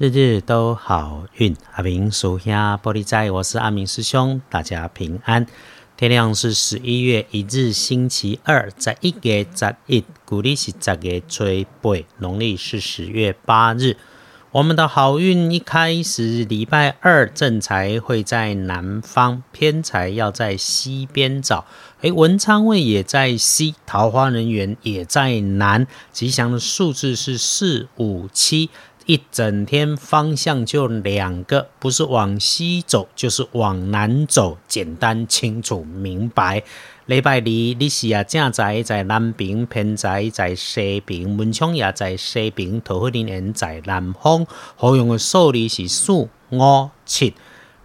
日日都好运，阿明属下玻璃仔，我是阿明师兄，大家平安。天亮是十一月一日，星期二，在一月十一，古历是十月初八，农历是十月八日。我们的好运一开始，礼拜二正财会在南方，偏财要在西边找。诶，文昌位也在西，桃花人员也在南，吉祥的数字是四五七。一整天方向就两个，不是往西走就是往南走，简单清楚明白。礼拜二你是啊正在在南边，偏在在西边，文昌也在西边，桃花林人在南方。好用的数字是四五七。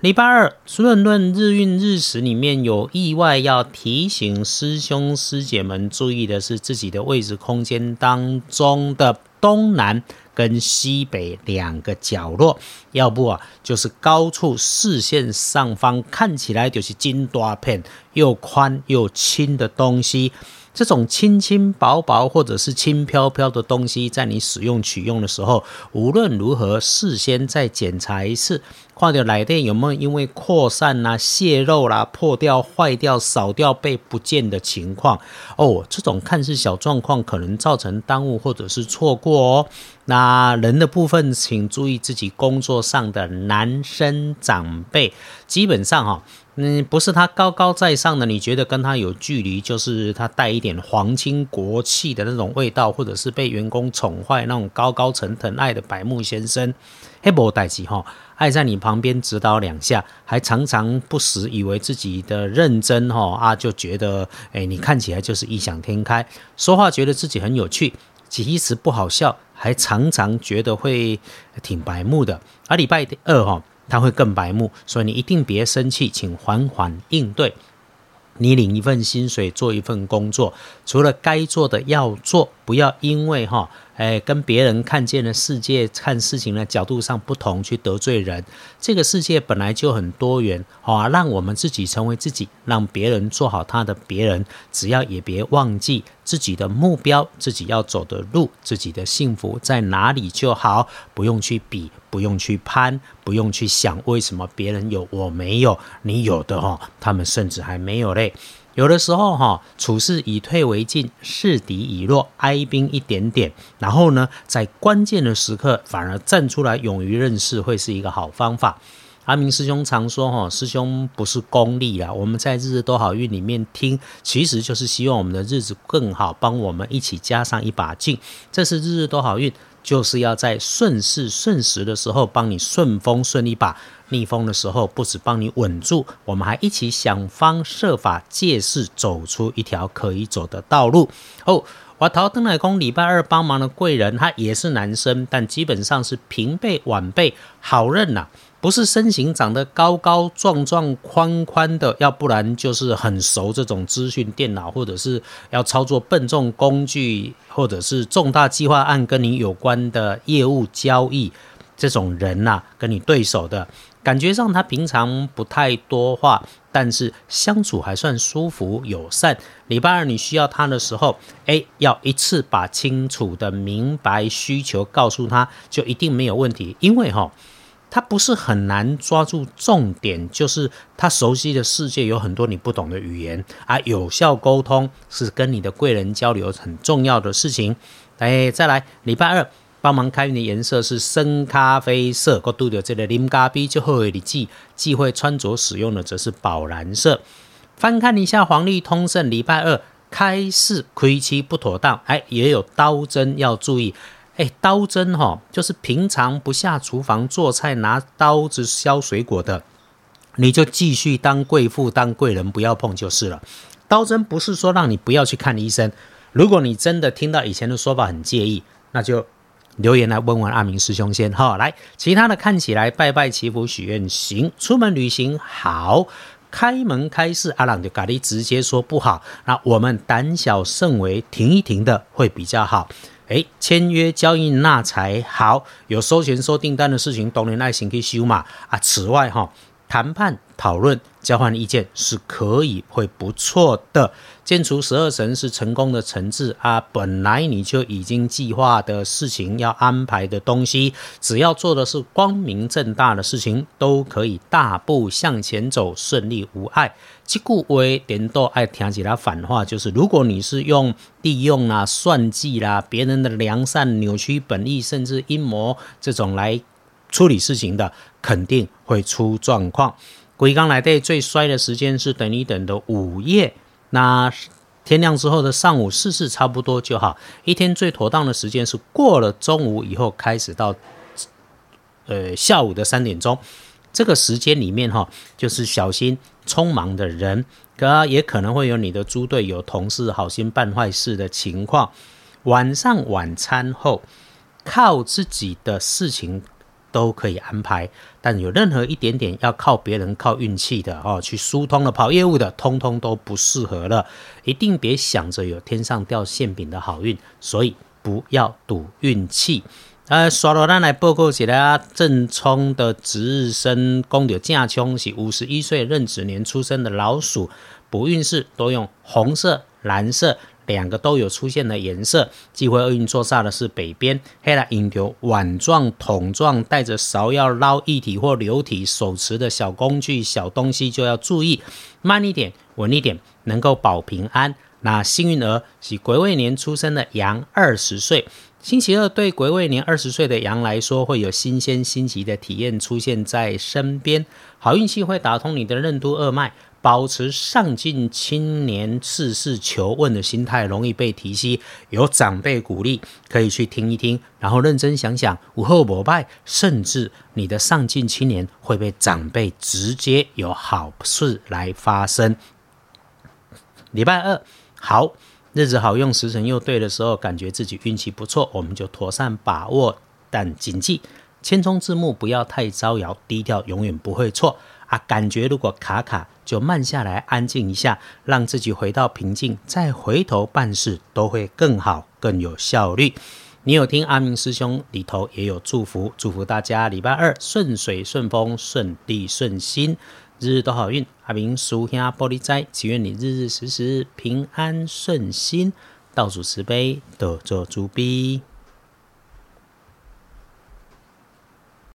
礼拜二论论日运日时里面有意外，要提醒师兄师姐们注意的是自己的位置空间当中的东南。跟西北两个角落，要不啊，就是高处视线上方看起来就是金大片，又宽又轻的东西。这种轻轻薄薄或者是轻飘飘的东西，在你使用取用的时候，无论如何事先再检查一次，看掉来电有没有因为扩散啦、泄漏啦、破掉、坏掉、扫掉被不见的情况哦。这种看似小状况，可能造成耽误或者是错过哦。那人的部分，请注意自己工作上的男生长辈，基本上哈。嗯，不是他高高在上的，你觉得跟他有距离，就是他带一点皇亲国戚的那种味道，或者是被员工宠坏那种高高层疼爱的白木先生，黑波代吉哈，爱在你旁边指导两下，还常常不时以为自己的认真哈啊，就觉得哎，你看起来就是异想天开，说话觉得自己很有趣，其实不好笑，还常常觉得会挺白目的。而礼拜二哈。他会更白目，所以你一定别生气，请缓缓应对。你领一份薪水，做一份工作，除了该做的要做，不要因为哈。哎，跟别人看见的世界、看事情的角度上不同，去得罪人。这个世界本来就很多元，好，让我们自己成为自己，让别人做好他的别人。只要也别忘记自己的目标，自己要走的路，自己的幸福在哪里就好，不用去比，不用去攀，不用去想为什么别人有我没有，你有的哈，他们甚至还没有嘞。有的时候哈，处事以退为进，示敌以弱，哀兵一点点，然后呢，在关键的时刻反而站出来，勇于认识，会是一个好方法。阿明师兄常说哈，师兄不是功利啦，我们在日日都好运里面听，其实就是希望我们的日子更好，帮我们一起加上一把劲。这是日日都好运。就是要在顺势顺时的时候帮你顺风顺一把，逆风的时候不止帮你稳住，我们还一起想方设法借势走出一条可以走的道路。哦，我陶登乃公礼拜二帮忙的贵人，他也是男生，但基本上是平辈晚辈，好认呐。不是身形长得高高壮壮、宽宽的，要不然就是很熟这种资讯电脑，或者是要操作笨重工具，或者是重大计划案跟你有关的业务交易这种人呐，跟你对手的感觉上，他平常不太多话，但是相处还算舒服友善。礼拜二你需要他的时候，哎，要一次把清楚的明白需求告诉他，就一定没有问题，因为哈。他不是很难抓住重点，就是他熟悉的世界有很多你不懂的语言啊。有效沟通是跟你的贵人交流很重要的事情。哎，再来，礼拜二帮忙开运的颜色是深咖啡色，过度的这个林咖啡就会你忌忌讳穿着使用的则是宝蓝色。翻看一下黄历通胜，礼拜二开市亏期不妥当，哎，也有刀针要注意。哎，刀针哈，就是平常不下厨房做菜拿刀子削水果的，你就继续当贵妇当贵人，不要碰就是了。刀针不是说让你不要去看医生，如果你真的听到以前的说法很介意，那就留言来问问阿明师兄先哈。来，其他的看起来拜拜祈福许愿行，出门旅行好，开门开市阿朗就咖喱直接说不好，那我们胆小慎微，停一停的会比较好。哎，签约交易那才好，有收钱收订单的事情，懂人爱心去修嘛啊。此外哈，谈判、讨论、交换意见是可以会不错的。建除十二神是成功的成字啊，本来你就已经计划的事情要安排的东西，只要做的是光明正大的事情，都可以大步向前走，顺利无碍。即故为点都爱听起来反话，就是如果你是用利用啊、算计啦、别人的良善扭曲本意，甚至阴谋这种来处理事情的，肯定会出状况。鬼刚来对最衰的时间是等一等的午夜，那天亮之后的上午事事差不多就好。一天最妥当的时间是过了中午以后开始到呃下午的三点钟。这个时间里面哈，就是小心匆忙的人，可也可能会有你的猪队友、同事好心办坏事的情况。晚上晚餐后，靠自己的事情都可以安排，但有任何一点点要靠别人、靠运气的哦，去疏通的、跑业务的，通通都不适合了。一定别想着有天上掉馅饼的好运，所以不要赌运气。呃，刷罗咱来报告一下，正冲的值日生公牛正冲是五十一岁壬子年出生的老鼠，补运势都用红色、蓝色两个都有出现的颜色。忌讳厄运坐煞的是北边，黑来引流碗状、桶状，带着勺要捞液体或流体，手持的小工具、小东西就要注意，慢一点，稳一点，能够保平安。那幸运儿是癸未年出生的羊，二十岁。星期二对癸未年二十岁的羊来说，会有新鲜新奇的体验出现在身边，好运气会打通你的任督二脉，保持上进青年、事事求问的心态，容易被提息。有长辈鼓励，可以去听一听，然后认真想想，午后膜拜，甚至你的上进青年会被长辈直接有好事来发生。礼拜二好。日子好用，时辰又对的时候，感觉自己运气不错，我们就妥善把握。但谨记，千冲字幕不要太招摇，低调永远不会错啊！感觉如果卡卡，就慢下来，安静一下，让自己回到平静，再回头办事都会更好，更有效率。你有听阿明师兄里头也有祝福，祝福大家礼拜二顺水顺风，顺地顺心。日日都好运，阿明叔兄玻璃斋，祈愿你日日时时平安顺心，倒数慈悲，得做主逼。